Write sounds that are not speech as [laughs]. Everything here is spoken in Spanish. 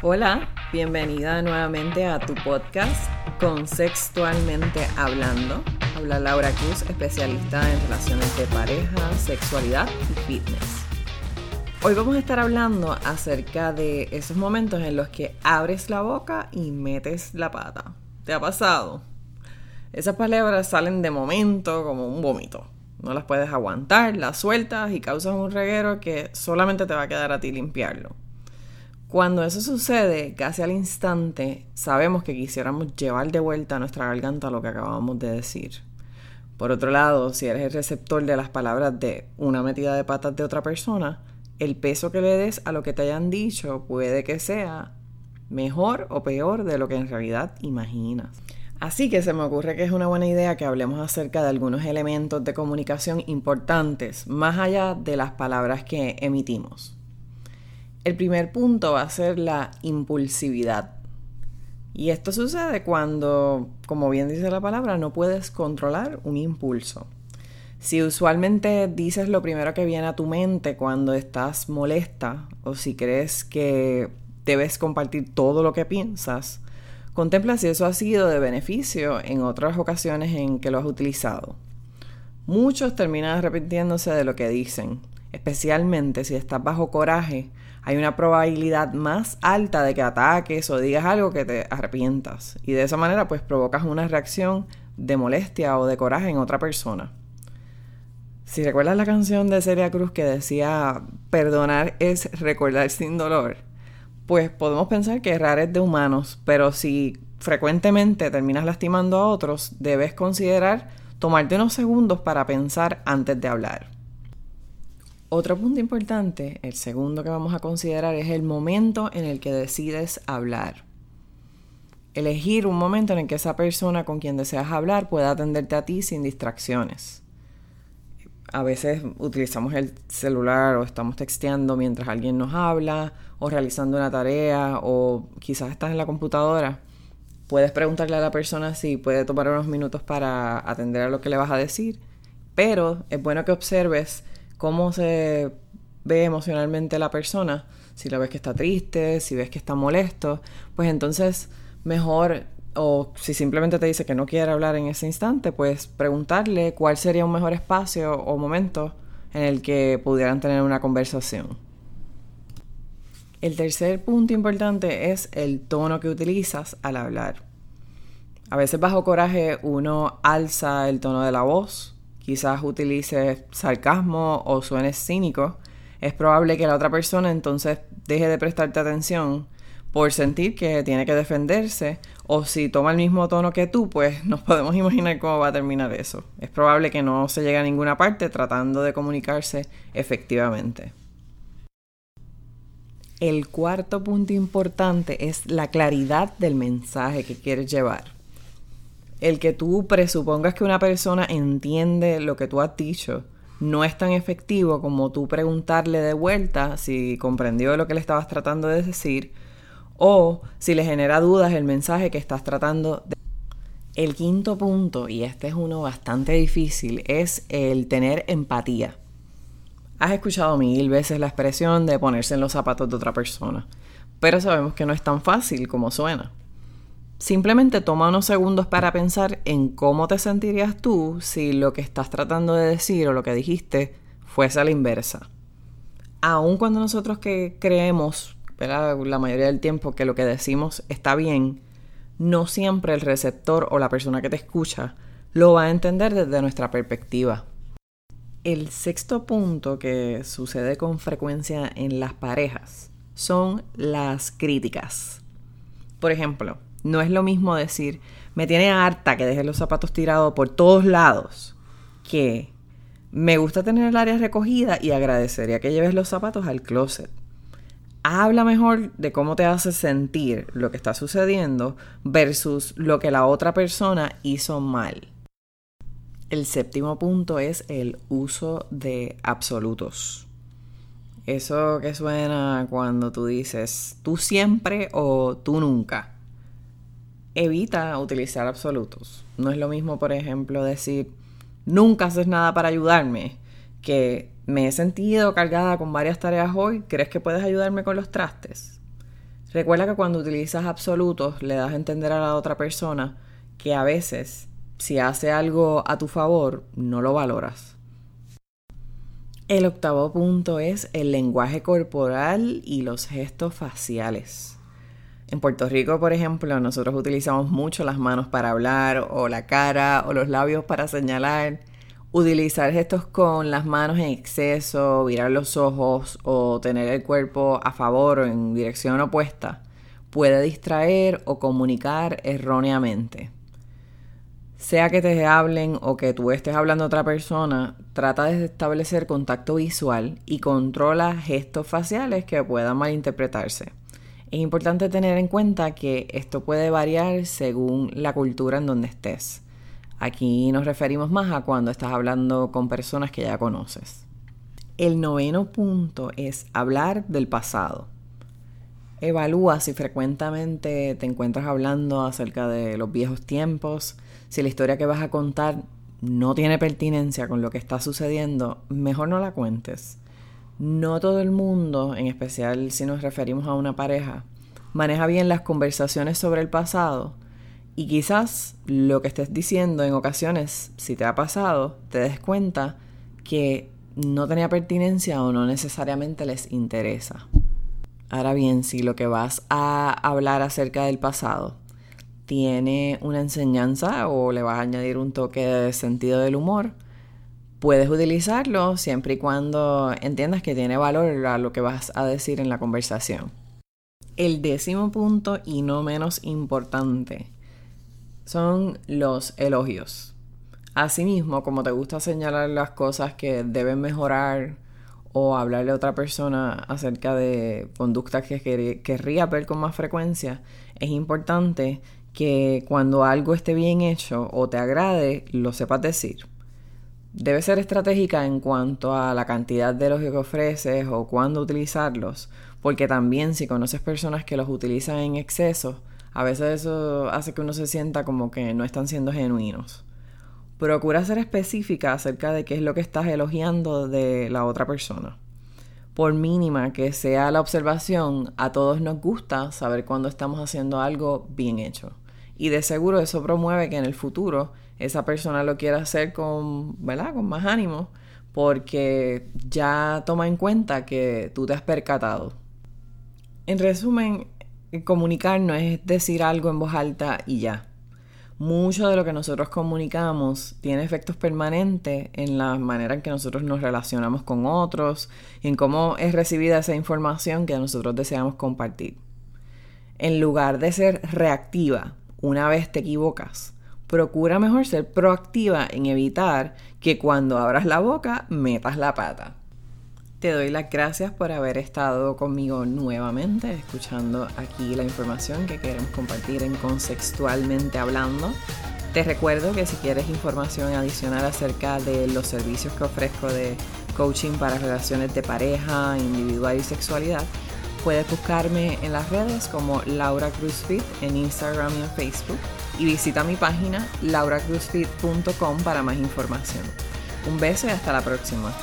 Hola, bienvenida nuevamente a tu podcast Consexualmente Hablando. Habla Laura Cruz, especialista en relaciones de pareja, sexualidad y fitness. Hoy vamos a estar hablando acerca de esos momentos en los que abres la boca y metes la pata. ¿Te ha pasado? Esas palabras salen de momento como un vómito. No las puedes aguantar, las sueltas y causas un reguero que solamente te va a quedar a ti limpiarlo. Cuando eso sucede, casi al instante, sabemos que quisiéramos llevar de vuelta a nuestra garganta lo que acabamos de decir. Por otro lado, si eres el receptor de las palabras de una metida de patas de otra persona, el peso que le des a lo que te hayan dicho puede que sea mejor o peor de lo que en realidad imaginas. Así que se me ocurre que es una buena idea que hablemos acerca de algunos elementos de comunicación importantes, más allá de las palabras que emitimos. El primer punto va a ser la impulsividad. Y esto sucede cuando, como bien dice la palabra, no puedes controlar un impulso. Si usualmente dices lo primero que viene a tu mente cuando estás molesta o si crees que debes compartir todo lo que piensas, contempla si eso ha sido de beneficio en otras ocasiones en que lo has utilizado. Muchos terminan arrepintiéndose de lo que dicen, especialmente si estás bajo coraje hay una probabilidad más alta de que ataques o digas algo que te arrepientas. Y de esa manera pues provocas una reacción de molestia o de coraje en otra persona. Si recuerdas la canción de Celia Cruz que decía perdonar es recordar sin dolor, pues podemos pensar que errar es de humanos, pero si frecuentemente terminas lastimando a otros, debes considerar tomarte unos segundos para pensar antes de hablar. Otro punto importante, el segundo que vamos a considerar, es el momento en el que decides hablar. Elegir un momento en el que esa persona con quien deseas hablar pueda atenderte a ti sin distracciones. A veces utilizamos el celular o estamos texteando mientras alguien nos habla o realizando una tarea o quizás estás en la computadora. Puedes preguntarle a la persona si puede tomar unos minutos para atender a lo que le vas a decir, pero es bueno que observes cómo se ve emocionalmente la persona. Si la ves que está triste, si ves que está molesto, pues entonces mejor, o si simplemente te dice que no quiere hablar en ese instante, pues preguntarle cuál sería un mejor espacio o momento en el que pudieran tener una conversación. El tercer punto importante es el tono que utilizas al hablar. A veces bajo coraje uno alza el tono de la voz quizás utilices sarcasmo o suenes cínico, es probable que la otra persona entonces deje de prestarte atención por sentir que tiene que defenderse o si toma el mismo tono que tú, pues [laughs] nos podemos imaginar cómo va a terminar eso. Es probable que no se llegue a ninguna parte tratando de comunicarse efectivamente. El cuarto punto importante es la claridad del mensaje que quieres llevar el que tú presupongas que una persona entiende lo que tú has dicho no es tan efectivo como tú preguntarle de vuelta si comprendió lo que le estabas tratando de decir o si le genera dudas el mensaje que estás tratando de... El quinto punto, y este es uno bastante difícil, es el tener empatía. Has escuchado mil veces la expresión de ponerse en los zapatos de otra persona, pero sabemos que no es tan fácil como suena. Simplemente toma unos segundos para pensar en cómo te sentirías tú si lo que estás tratando de decir o lo que dijiste fuese a la inversa. Aun cuando nosotros que creemos, la mayoría del tiempo, que lo que decimos está bien, no siempre el receptor o la persona que te escucha lo va a entender desde nuestra perspectiva. El sexto punto que sucede con frecuencia en las parejas son las críticas. Por ejemplo, no es lo mismo decir, me tiene harta que dejes los zapatos tirados por todos lados, que me gusta tener el área recogida y agradecería que lleves los zapatos al closet. Habla mejor de cómo te hace sentir lo que está sucediendo versus lo que la otra persona hizo mal. El séptimo punto es el uso de absolutos. Eso que suena cuando tú dices tú siempre o tú nunca evita utilizar absolutos. No es lo mismo, por ejemplo, decir, nunca haces nada para ayudarme, que me he sentido cargada con varias tareas hoy, ¿crees que puedes ayudarme con los trastes? Recuerda que cuando utilizas absolutos le das a entender a la otra persona que a veces si hace algo a tu favor no lo valoras. El octavo punto es el lenguaje corporal y los gestos faciales. En Puerto Rico, por ejemplo, nosotros utilizamos mucho las manos para hablar o la cara o los labios para señalar. Utilizar gestos con las manos en exceso, virar los ojos o tener el cuerpo a favor o en dirección opuesta puede distraer o comunicar erróneamente. Sea que te hablen o que tú estés hablando a otra persona, trata de establecer contacto visual y controla gestos faciales que puedan malinterpretarse. Es importante tener en cuenta que esto puede variar según la cultura en donde estés. Aquí nos referimos más a cuando estás hablando con personas que ya conoces. El noveno punto es hablar del pasado. Evalúa si frecuentemente te encuentras hablando acerca de los viejos tiempos, si la historia que vas a contar no tiene pertinencia con lo que está sucediendo, mejor no la cuentes. No todo el mundo, en especial si nos referimos a una pareja, maneja bien las conversaciones sobre el pasado y quizás lo que estés diciendo en ocasiones, si te ha pasado, te des cuenta que no tenía pertinencia o no necesariamente les interesa. Ahora bien, si lo que vas a hablar acerca del pasado tiene una enseñanza o le vas a añadir un toque de sentido del humor, puedes utilizarlo siempre y cuando entiendas que tiene valor a lo que vas a decir en la conversación. El décimo punto y no menos importante son los elogios. Asimismo, como te gusta señalar las cosas que deben mejorar o hablarle a otra persona acerca de conductas que querría ver con más frecuencia, es importante que cuando algo esté bien hecho o te agrade, lo sepas decir. Debe ser estratégica en cuanto a la cantidad de los que ofreces o cuándo utilizarlos, porque también si conoces personas que los utilizan en exceso, a veces eso hace que uno se sienta como que no están siendo genuinos. Procura ser específica acerca de qué es lo que estás elogiando de la otra persona. Por mínima que sea la observación, a todos nos gusta saber cuando estamos haciendo algo bien hecho. Y de seguro eso promueve que en el futuro esa persona lo quiera hacer con, ¿verdad? con más ánimo, porque ya toma en cuenta que tú te has percatado. En resumen, comunicar no es decir algo en voz alta y ya mucho de lo que nosotros comunicamos tiene efectos permanentes en la manera en que nosotros nos relacionamos con otros, en cómo es recibida esa información que nosotros deseamos compartir. En lugar de ser reactiva una vez te equivocas, procura mejor ser proactiva en evitar que cuando abras la boca metas la pata. Te doy las gracias por haber estado conmigo nuevamente, escuchando aquí la información que queremos compartir en Consextualmente Hablando. Te recuerdo que si quieres información adicional acerca de los servicios que ofrezco de coaching para relaciones de pareja, individual y sexualidad, puedes buscarme en las redes como Laura Cruz Fit en Instagram y en Facebook y visita mi página lauracruzfit.com para más información. Un beso y hasta la próxima.